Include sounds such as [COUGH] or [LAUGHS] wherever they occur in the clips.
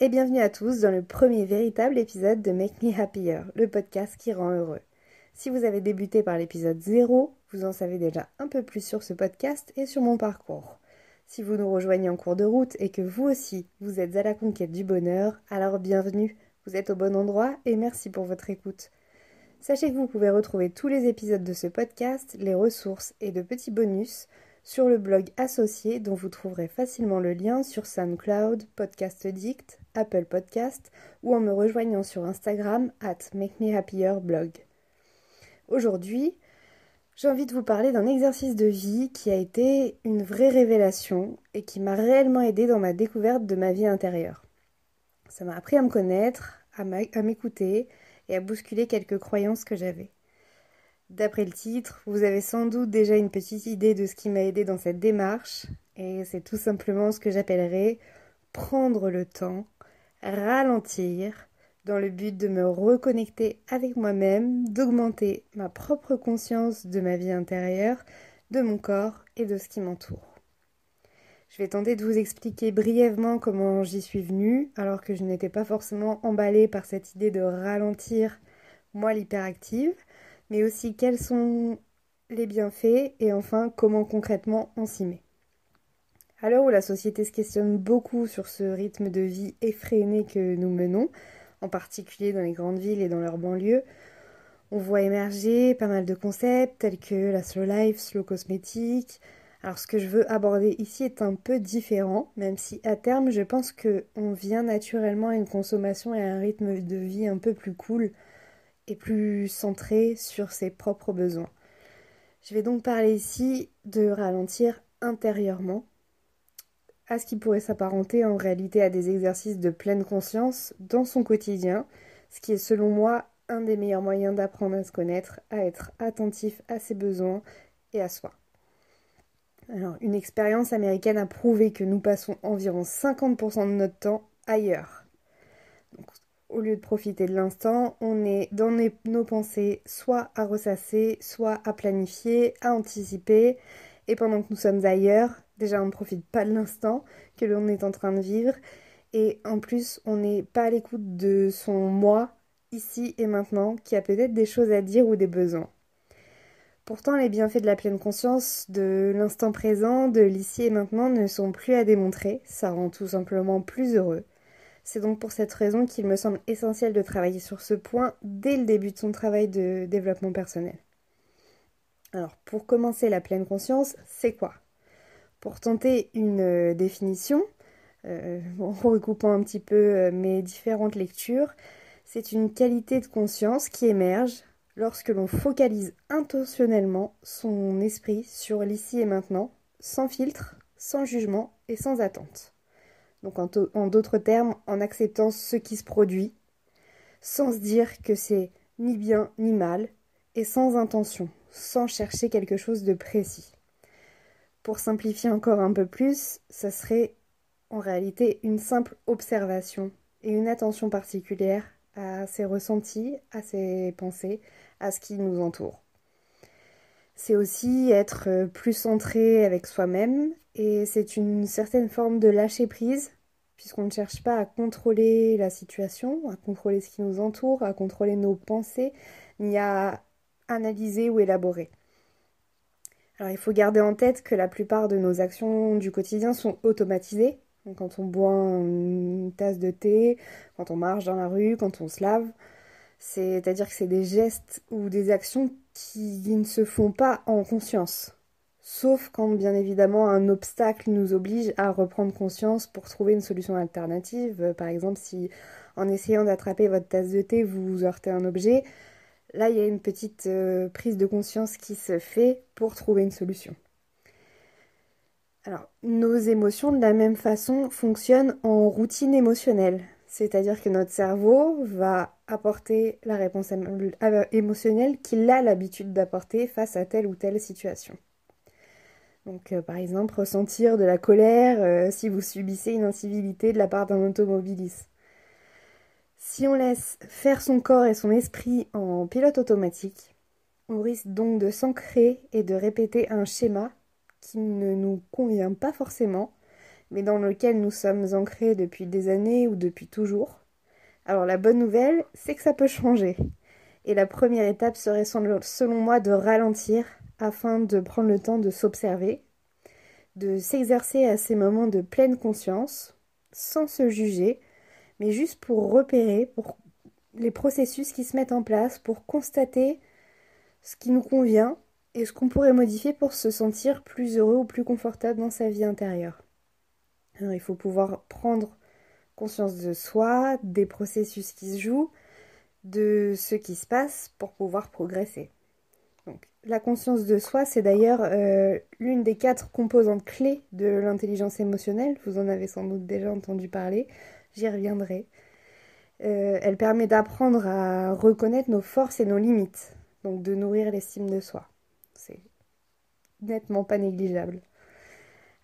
Et bienvenue à tous dans le premier véritable épisode de Make Me Happier, le podcast qui rend heureux. Si vous avez débuté par l'épisode 0, vous en savez déjà un peu plus sur ce podcast et sur mon parcours. Si vous nous rejoignez en cours de route et que vous aussi, vous êtes à la conquête du bonheur, alors bienvenue, vous êtes au bon endroit et merci pour votre écoute. Sachez que vous pouvez retrouver tous les épisodes de ce podcast, les ressources et de petits bonus sur le blog associé dont vous trouverez facilement le lien sur SoundCloud, Podcast Addict, Apple Podcast ou en me rejoignant sur Instagram at blog. Aujourd'hui, j'ai envie de vous parler d'un exercice de vie qui a été une vraie révélation et qui m'a réellement aidé dans ma découverte de ma vie intérieure. Ça m'a appris à me connaître, à m'écouter et à bousculer quelques croyances que j'avais. D'après le titre, vous avez sans doute déjà une petite idée de ce qui m'a aidé dans cette démarche, et c'est tout simplement ce que j'appellerais prendre le temps, ralentir, dans le but de me reconnecter avec moi-même, d'augmenter ma propre conscience de ma vie intérieure, de mon corps et de ce qui m'entoure. Je vais tenter de vous expliquer brièvement comment j'y suis venue, alors que je n'étais pas forcément emballée par cette idée de ralentir, moi l'hyperactive, mais aussi quels sont les bienfaits et enfin comment concrètement on s'y met. À l'heure où la société se questionne beaucoup sur ce rythme de vie effréné que nous menons, en particulier dans les grandes villes et dans leurs banlieues, on voit émerger pas mal de concepts tels que la slow life, slow cosmétique. Alors ce que je veux aborder ici est un peu différent, même si à terme je pense que on vient naturellement à une consommation et à un rythme de vie un peu plus cool, et plus centré sur ses propres besoins. Je vais donc parler ici de ralentir intérieurement, à ce qui pourrait s'apparenter en réalité à des exercices de pleine conscience dans son quotidien, ce qui est selon moi un des meilleurs moyens d'apprendre à se connaître, à être attentif à ses besoins et à soi. Alors, une expérience américaine a prouvé que nous passons environ 50% de notre temps ailleurs. Au lieu de profiter de l'instant, on est dans nos pensées soit à ressasser, soit à planifier, à anticiper. Et pendant que nous sommes ailleurs, déjà on ne profite pas de l'instant que l'on est en train de vivre. Et en plus, on n'est pas à l'écoute de son moi, ici et maintenant, qui a peut-être des choses à dire ou des besoins. Pourtant, les bienfaits de la pleine conscience, de l'instant présent, de l'ici et maintenant ne sont plus à démontrer. Ça rend tout simplement plus heureux. C'est donc pour cette raison qu'il me semble essentiel de travailler sur ce point dès le début de son travail de développement personnel. Alors, pour commencer la pleine conscience, c'est quoi? Pour tenter une euh, définition, euh, en recoupant un petit peu euh, mes différentes lectures, c'est une qualité de conscience qui émerge lorsque l'on focalise intentionnellement son esprit sur l'ici et maintenant, sans filtre, sans jugement et sans attente. Donc en, d'autres termes, en acceptant ce qui se produit, sans se dire que c'est ni bien ni mal, et sans intention, sans chercher quelque chose de précis. Pour simplifier encore un peu plus, ça serait en réalité une simple observation et une attention particulière à ses ressentis, à ses pensées, à ce qui nous entoure. C'est aussi être plus centré avec soi-même et c'est une certaine forme de lâcher prise puisqu'on ne cherche pas à contrôler la situation, à contrôler ce qui nous entoure, à contrôler nos pensées, ni à analyser ou élaborer. Alors il faut garder en tête que la plupart de nos actions du quotidien sont automatisées. quand on boit une tasse de thé, quand on marche dans la rue, quand on se lave, c'est-à-dire que c'est des gestes ou des actions qui ne se font pas en conscience sauf quand bien évidemment un obstacle nous oblige à reprendre conscience pour trouver une solution alternative. Euh, par exemple, si en essayant d'attraper votre tasse de thé, vous heurtez un objet, là il y a une petite euh, prise de conscience qui se fait pour trouver une solution. Alors, nos émotions de la même façon fonctionnent en routine émotionnelle, c'est-à-dire que notre cerveau va apporter la réponse émotionnelle qu'il a l'habitude d'apporter face à telle ou telle situation. Donc, euh, par exemple, ressentir de la colère euh, si vous subissez une incivilité de la part d'un automobiliste. Si on laisse faire son corps et son esprit en pilote automatique, on risque donc de s'ancrer et de répéter un schéma qui ne nous convient pas forcément, mais dans lequel nous sommes ancrés depuis des années ou depuis toujours. Alors la bonne nouvelle, c'est que ça peut changer. Et la première étape serait selon moi de ralentir afin de prendre le temps de s'observer, de s'exercer à ces moments de pleine conscience, sans se juger, mais juste pour repérer les processus qui se mettent en place, pour constater ce qui nous convient et ce qu'on pourrait modifier pour se sentir plus heureux ou plus confortable dans sa vie intérieure. il faut pouvoir prendre conscience de soi, des processus qui se jouent, de ce qui se passe pour pouvoir progresser. La conscience de soi, c'est d'ailleurs euh, l'une des quatre composantes clés de l'intelligence émotionnelle. Vous en avez sans doute déjà entendu parler, j'y reviendrai. Euh, elle permet d'apprendre à reconnaître nos forces et nos limites, donc de nourrir l'estime de soi. C'est nettement pas négligeable.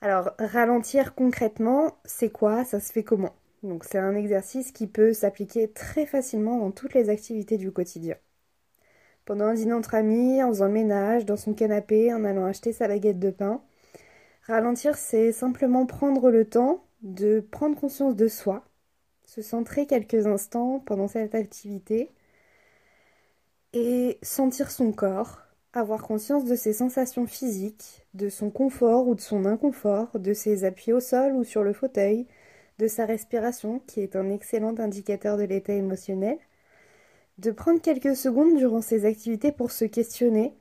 Alors, ralentir concrètement, c'est quoi? Ça se fait comment? Donc, c'est un exercice qui peut s'appliquer très facilement dans toutes les activités du quotidien. Pendant un dîner entre amis, en faisant le ménage, dans son canapé, en allant acheter sa baguette de pain. Ralentir, c'est simplement prendre le temps de prendre conscience de soi, se centrer quelques instants pendant cette activité et sentir son corps, avoir conscience de ses sensations physiques, de son confort ou de son inconfort, de ses appuis au sol ou sur le fauteuil, de sa respiration, qui est un excellent indicateur de l'état émotionnel, de prendre quelques secondes durant ces activités pour se questionner.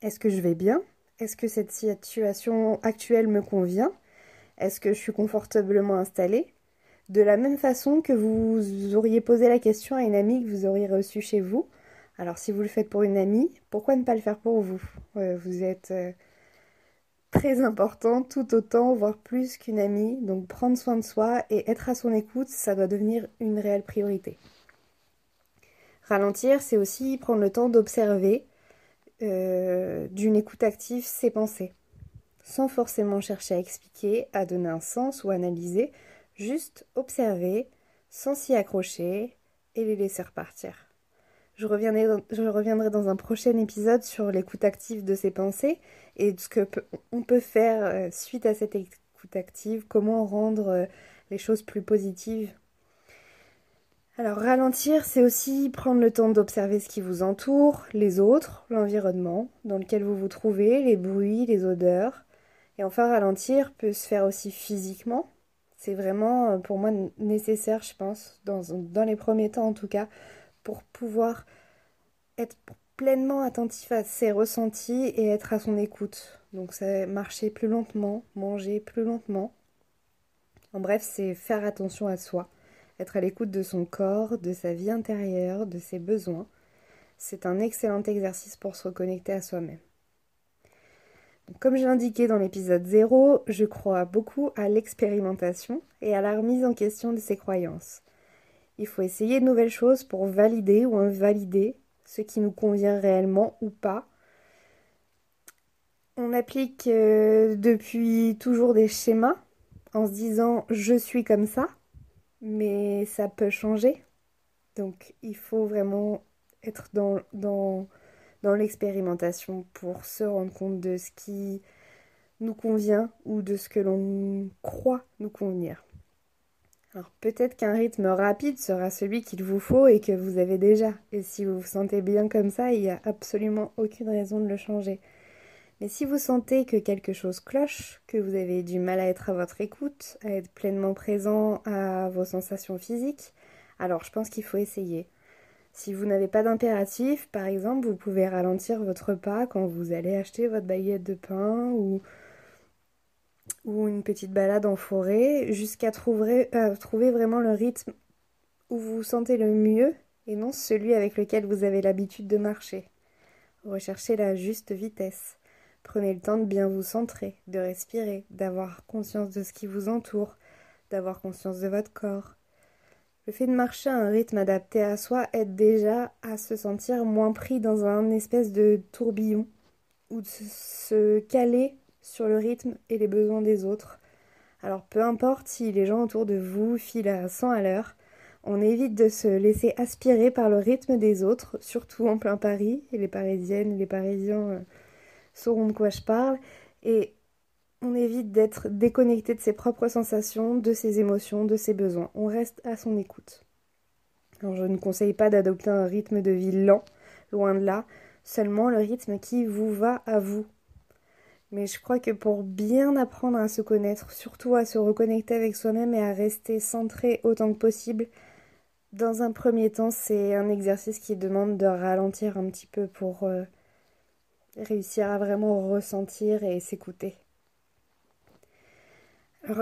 Est-ce que je vais bien? Est-ce que cette situation actuelle me convient? Est-ce que je suis confortablement installée? De la même façon que vous auriez posé la question à une amie que vous auriez reçue chez vous, alors si vous le faites pour une amie, pourquoi ne pas le faire pour vous? Euh, Vous êtes euh, très important, tout autant, voire plus qu'une amie. Donc prendre soin de soi et être à son écoute, ça doit devenir une réelle priorité. Ralentir, c'est aussi prendre le temps d'observer euh, d'une écoute active ses pensées, sans forcément chercher à expliquer, à donner un sens ou analyser, juste observer, sans s'y accrocher et les laisser repartir. Je reviendrai, dans un prochain épisode sur l'écoute active de ses pensées et ce que on peut faire euh, suite à cette écoute active, comment rendre euh, les choses plus positives. Alors ralentir, c'est aussi prendre le temps d'observer ce qui vous entoure, les autres, l'environnement dans lequel vous vous trouvez, les bruits, les odeurs. Et enfin ralentir peut se faire aussi physiquement. C'est vraiment euh, pour moi nécessaire, je pense, dans, dans les premiers temps en tout cas, pour pouvoir être pleinement attentif à ses ressentis et être à son écoute. Donc c'est marcher plus lentement, manger plus lentement. En bref, c'est faire attention à soi, être à l'écoute de son corps, de sa vie intérieure, de ses besoins. C'est un excellent exercice pour se reconnecter à soi-même. Comme j'ai indiqué dans l'épisode 0, je crois beaucoup à l'expérimentation et à la remise en question de ses croyances. Il faut essayer de nouvelles choses pour valider ou invalider ce qui nous convient réellement ou pas. On applique euh, depuis toujours des schémas en se disant je suis comme ça, mais ça peut changer. Donc il faut vraiment être dans, dans, dans l'expérimentation pour se rendre compte de ce qui nous convient ou de ce que l'on croit nous convenir. Alors peut-être qu'un rythme rapide sera celui qu'il vous faut et que vous avez déjà. Et si vous vous sentez bien comme ça, il n'y a absolument aucune raison de le changer. Mais si vous sentez que quelque chose cloche, que vous avez du mal à être à votre écoute, à être pleinement présent à vos sensations physiques, alors je pense qu'il faut essayer. Si vous n'avez pas d'impératif, par exemple, vous pouvez ralentir votre pas quand vous allez acheter votre baguette de pain ou une petite balade en forêt jusqu'à trouver, euh, trouver vraiment le rythme où vous vous sentez le mieux et non celui avec lequel vous avez l'habitude de marcher. Recherchez la juste vitesse. Prenez le temps de bien vous centrer, de respirer, d'avoir conscience de ce qui vous entoure, d'avoir conscience de votre corps. Le fait de marcher à un rythme adapté à soi aide déjà à se sentir moins pris dans un espèce de tourbillon ou de se caler sur le rythme et les besoins des autres. Alors peu importe si les gens autour de vous filent à 100 à l'heure, on évite de se laisser aspirer par le rythme des autres, surtout en plein Paris, les Parisiennes les Parisiens euh, sauront de quoi je parle. Et on évite d'être déconnecté de ses propres sensations, de ses émotions, de ses besoins. On reste à son écoute. Alors, je ne conseille pas d'adopter un rythme de vie lent, loin de là, seulement le rythme qui vous va à vous. Mais je crois que pour bien apprendre à se connaître, surtout à se reconnecter avec soi-même et à rester centré autant que possible, dans un premier temps, c'est un exercice qui demande de ralentir un petit peu pour euh, réussir à vraiment ressentir et s'écouter.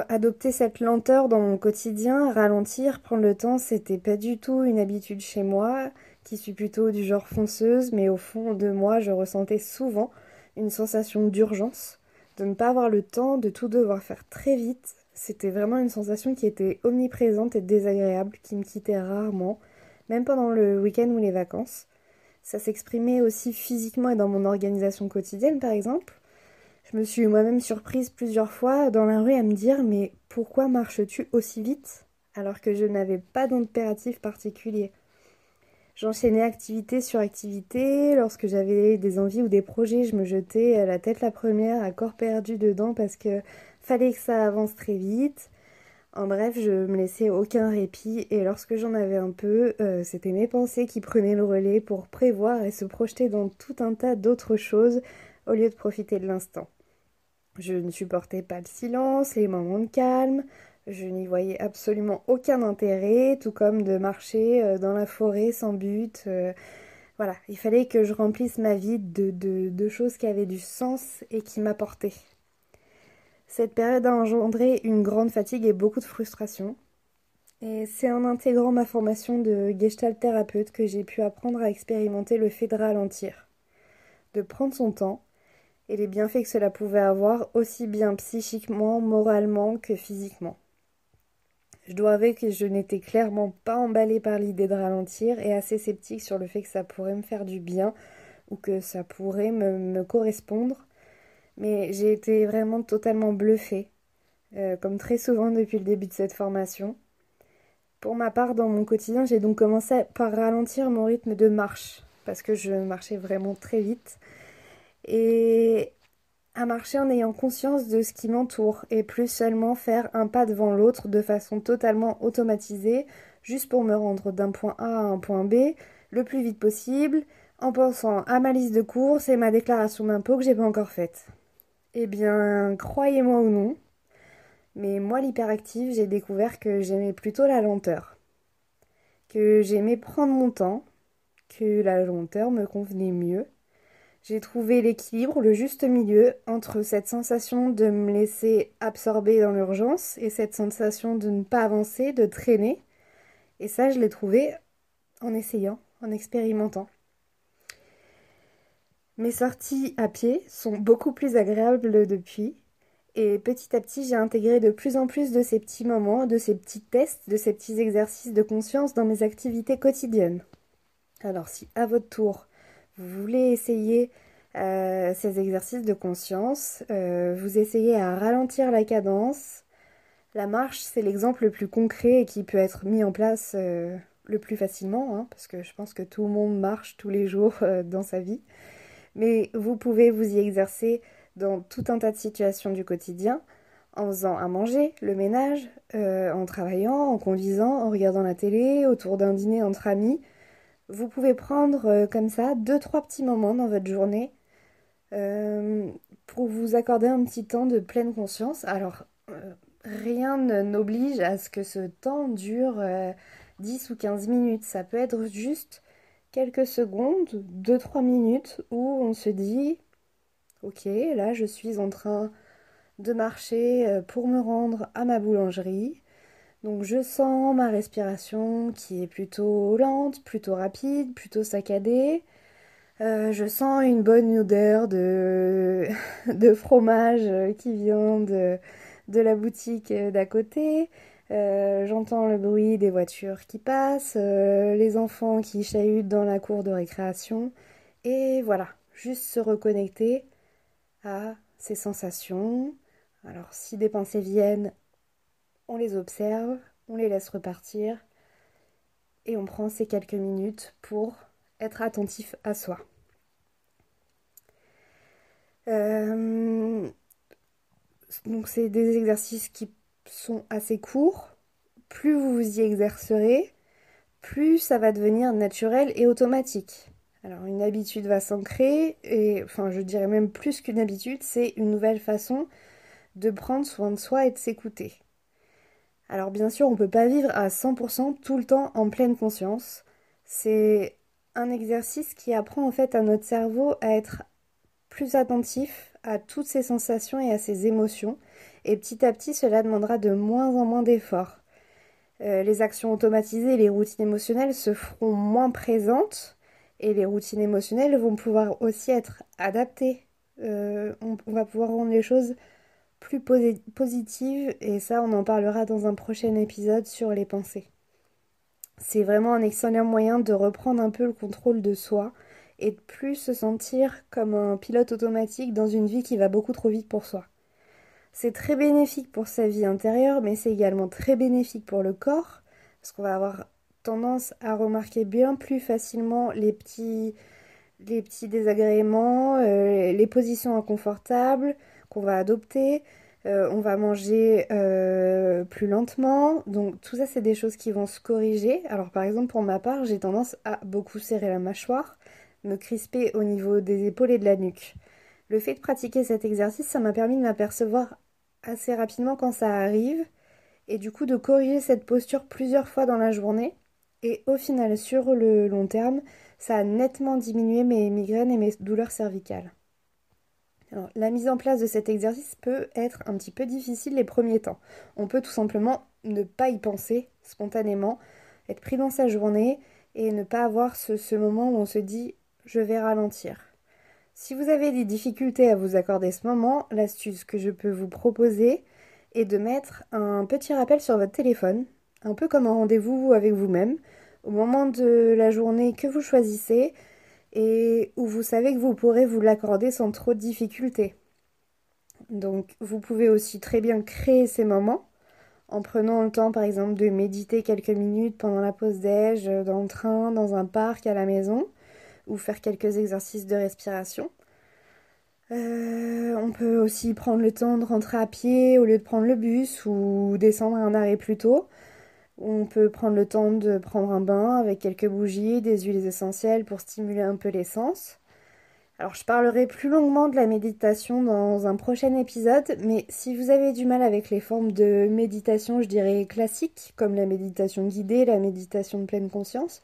Adopter cette lenteur dans mon quotidien, ralentir, prendre le temps, c'était pas du tout une habitude chez moi, qui suis plutôt du genre fonceuse, mais au fond de moi, je ressentais souvent une sensation d'urgence, de ne pas avoir le temps, de tout devoir faire très vite. C'était vraiment une sensation qui était omniprésente et désagréable, qui me quittait rarement, même pendant le week-end ou les vacances. Ça s'exprimait aussi physiquement et dans mon organisation quotidienne, par exemple. Je me suis moi-même surprise plusieurs fois dans la rue à me dire mais pourquoi marches-tu aussi vite alors que je n'avais pas d'impératif particulier? J'enchaînais activité sur activité. Lorsque j'avais des envies ou des projets, je me jetais la tête la première, à corps perdu dedans parce que fallait que ça avance très vite. En bref, je me laissais aucun répit et lorsque j'en avais un peu, euh, c'était mes pensées qui prenaient le relais pour prévoir et se projeter dans tout un tas d'autres choses au lieu de profiter de l'instant. Je ne supportais pas le silence, les moments de calme, je n'y voyais absolument aucun intérêt, tout comme de marcher euh, dans la forêt sans but. Euh, voilà, il fallait que je remplisse ma vie de, de, choses qui avaient du sens et qui m'apportaient. Cette période a engendré une grande fatigue et beaucoup de frustration. Et c'est en intégrant ma formation de gestalt thérapeute que j'ai pu apprendre à expérimenter le fait de ralentir, de prendre son temps et les bienfaits que cela pouvait avoir aussi bien psychiquement, moralement que physiquement. Je dois avouer que je n'étais clairement pas emballée par l'idée de ralentir et assez sceptique sur le fait que ça pourrait me faire du bien ou que ça pourrait me, correspondre. Mais j'ai été vraiment totalement bluffée, euh, comme très souvent depuis le début de cette formation. Pour ma part, dans mon quotidien, j'ai donc commencé par ralentir mon rythme de marche, parce que je marchais vraiment très vite et à marcher en ayant conscience de ce qui m'entoure et plus seulement faire un pas devant l'autre de façon totalement automatisée, juste pour me rendre d'un point A à un point B le plus vite possible, en pensant à ma liste de courses et ma déclaration d'impôt que j'ai pas encore faite. Eh bien, croyez-moi ou non, mais moi l'hyperactive, j'ai découvert que j'aimais plutôt la lenteur. Que j'aimais prendre mon temps, que la lenteur me convenait mieux j'ai trouvé l'équilibre, le juste milieu entre cette sensation de me laisser absorber dans l'urgence et cette sensation de ne pas avancer, de traîner. Et ça, je l'ai trouvé en essayant, en expérimentant. Mes sorties à pied sont beaucoup plus agréables depuis. Et petit à petit, j'ai intégré de plus en plus de ces petits moments, de ces petits tests, de ces petits exercices de conscience dans mes activités quotidiennes. Alors si à votre tour, vous voulez essayer euh, ces exercices de conscience. Euh, vous essayez à ralentir la cadence. La marche, c'est l'exemple le plus concret et qui peut être mis en place euh, le plus facilement, hein, parce que je pense que tout le monde marche tous les jours dans sa vie. Mais vous pouvez vous y exercer dans tout un tas de situations du quotidien, en faisant à manger, le ménage, en travaillant, en conduisant, en regardant la télé, autour d'un dîner entre amis. Vous pouvez prendre comme ça deux, trois petits moments dans votre journée euh, pour vous accorder un petit temps de pleine conscience. Alors, euh, rien n'oblige à ce que ce temps dure 10 euh, ou 15 minutes. Ça peut être juste quelques secondes, 2-3 minutes où on se dit, ok, là je suis en train de marcher pour me rendre à ma boulangerie. Donc je sens ma respiration qui est plutôt lente, plutôt rapide, plutôt saccadée. Euh, je sens une bonne odeur de, [LAUGHS] de fromage qui vient de la boutique d'à côté. Euh, j'entends le bruit des voitures qui passent, euh, les enfants qui chahutent dans la cour de récréation. Et voilà, juste se reconnecter à ces sensations. Alors si des pensées viennent, on les observe, on les laisse repartir et on prend ces quelques minutes pour être attentif à soi. donc c'est des exercices qui sont assez courts. Plus vous vous y exercerez, plus ça va devenir naturel et automatique. Alors une habitude va s'ancrer et enfin je dirais même plus qu'une habitude, c'est une nouvelle façon de prendre soin de soi et de s'écouter. Alors bien sûr, on ne peut pas vivre à 100% tout le temps en pleine conscience. C'est un exercice qui apprend en fait à notre cerveau à être plus attentif à toutes ses sensations et à ses émotions. Et petit à petit, cela demandera de moins en moins d'efforts. Euh, les actions automatisées et les routines émotionnelles se feront moins présentes et les routines émotionnelles vont pouvoir aussi être adaptées. Euh, on, va pouvoir rendre les choses plus positives et ça on en parlera dans un prochain épisode sur les pensées. C'est vraiment un excellent moyen de reprendre un peu le contrôle de soi et de plus se sentir comme un pilote automatique dans une vie qui va beaucoup trop vite pour soi. C'est très bénéfique pour sa vie intérieure, mais c'est également très bénéfique pour le corps, parce qu'on va avoir tendance à remarquer bien plus facilement les petits, désagréments, euh, les positions inconfortables qu'on va adopter. Euh, on va manger euh, plus lentement. Donc tout ça, c'est des choses qui vont se corriger. Alors par exemple, pour ma part, j'ai tendance à beaucoup serrer la mâchoire, me crisper au niveau des épaules et de la nuque. Le fait de pratiquer cet exercice, ça m'a permis de m'apercevoir assez rapidement quand ça arrive et du coup de corriger cette posture plusieurs fois dans la journée. Et au final, sur le long terme, ça a nettement diminué mes migraines et mes douleurs cervicales. Alors, la mise en place de cet exercice peut être un petit peu difficile les premiers temps. On peut tout simplement ne pas y penser spontanément, être pris dans sa journée et ne pas avoir ce, ce moment où on se dit je vais ralentir. Si vous avez des difficultés à vous accorder ce moment, l'astuce que je peux vous proposer est de mettre un petit rappel sur votre téléphone, un peu comme un rendez-vous avec vous-même, au moment de la journée que vous choisissez et où vous savez que vous pourrez vous l'accorder sans trop de difficultés. Donc vous pouvez aussi très bien créer ces moments en prenant le temps par exemple de méditer quelques minutes pendant la pause déj, dans le train, dans un parc, à la maison ou faire quelques exercices de respiration. Euh, on peut aussi prendre le temps de rentrer à pied au lieu de prendre le bus ou descendre à un arrêt plus tôt. On peut prendre le temps de prendre un bain avec quelques bougies, des huiles essentielles pour stimuler un peu l'essence. Alors je parlerai plus longuement de la méditation dans un prochain épisode, mais si vous avez du mal avec les formes de méditation, je dirais classiques, comme la méditation guidée, la méditation de pleine conscience,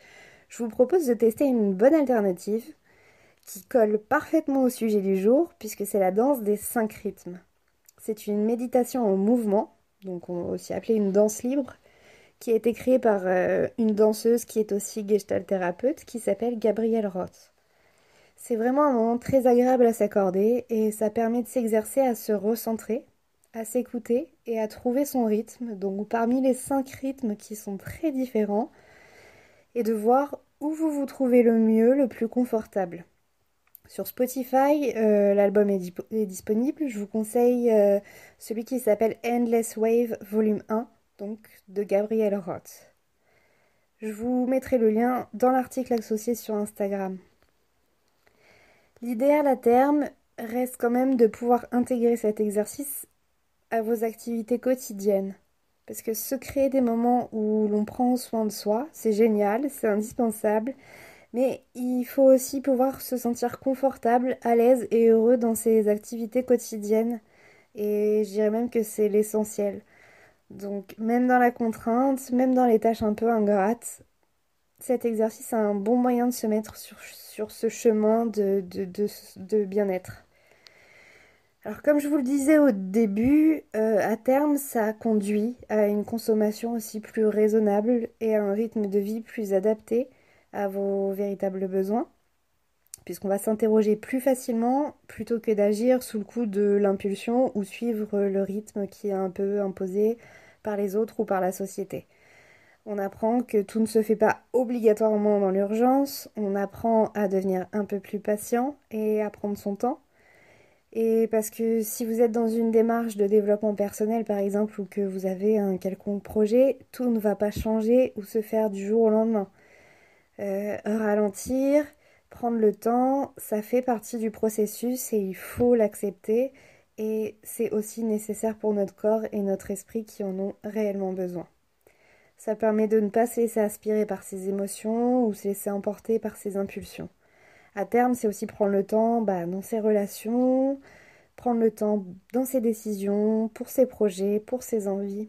je vous propose de tester une bonne alternative qui colle parfaitement au sujet du jour puisque c'est la danse des cinq rythmes. C'est une méditation en mouvement, donc on aussi appeler une danse libre, qui a été créée par euh, une danseuse qui est aussi gestalt thérapeute qui s'appelle Gabrielle Roth. C'est vraiment un moment très agréable à s'accorder et ça permet de s'exercer à se recentrer, à s'écouter et à trouver son rythme. Donc parmi les cinq rythmes qui sont très différents, et de voir où vous vous trouvez le mieux, le plus confortable. Sur Spotify, euh, l'album est, disponible. Je vous conseille euh, celui qui s'appelle Endless Wave Volume 1, donc de Gabriel Roth. Je vous mettrai le lien dans l'article associé sur Instagram. L'idéal à terme reste quand même de pouvoir intégrer cet exercice à vos activités quotidiennes. Parce que se créer des moments où l'on prend soin de soi, c'est génial, c'est indispensable. Mais il faut aussi pouvoir se sentir confortable, à l'aise et heureux dans ses activités quotidiennes. Et je dirais même que c'est l'essentiel. Donc même dans la contrainte, même dans les tâches un peu ingrates, cet exercice est un bon moyen de se mettre sur, ce chemin de bien-être. Alors comme je vous le disais au début, euh, à terme ça conduit à une consommation aussi plus raisonnable et à un rythme de vie plus adapté à vos véritables besoins, puisqu'on va s'interroger plus facilement plutôt que d'agir sous le coup de l'impulsion ou suivre le rythme qui est un peu imposé par les autres ou par la société. On apprend que tout ne se fait pas obligatoirement dans l'urgence, on apprend à devenir un peu plus patient et à prendre son temps et parce que si vous êtes dans une démarche de développement personnel, par exemple, ou que vous avez un quelconque projet, tout ne va pas changer ou se faire du jour au lendemain. Euh, ralentir, prendre le temps, ça fait partie du processus et il faut l'accepter. et c'est aussi nécessaire pour notre corps et notre esprit qui en ont réellement besoin. Ça permet de ne pas se laisser aspirer par ses émotions ou se laisser emporter par ses impulsions. À terme, c'est aussi prendre le temps bah, dans ses relations, prendre le temps dans ses décisions, pour ses projets, pour ses envies.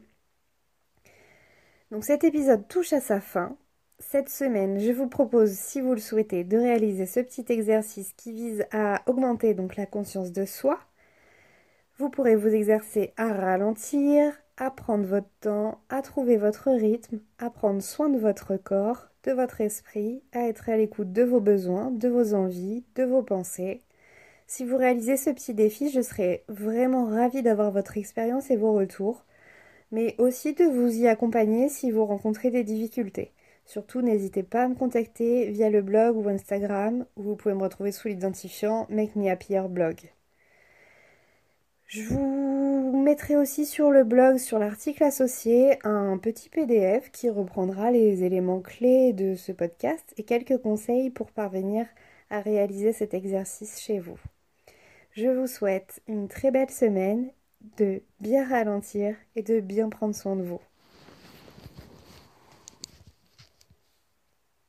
Donc cet épisode touche à sa fin. Cette semaine, je vous propose, si vous le souhaitez, de réaliser ce petit exercice qui vise à augmenter donc la conscience de soi. Vous pourrez vous exercer à ralentir, à prendre votre temps, à trouver votre rythme, à prendre soin de votre corps, de votre esprit, à être à l'écoute de vos besoins, de vos envies, de vos pensées. Si vous réalisez ce petit défi, je serai vraiment ravie d'avoir votre expérience et vos retours, mais aussi de vous y accompagner si vous rencontrez des difficultés. Surtout, n'hésitez pas à me contacter via le blog ou Instagram, où vous pouvez me retrouver sous l'identifiant Make Me Happier Blog. Je vous mettrai aussi sur le blog, sur l'article associé, un petit PDF qui reprendra les éléments clés de ce podcast et quelques conseils pour parvenir à réaliser cet exercice chez vous. Je vous souhaite une très belle semaine, de bien ralentir et de bien prendre soin de vous.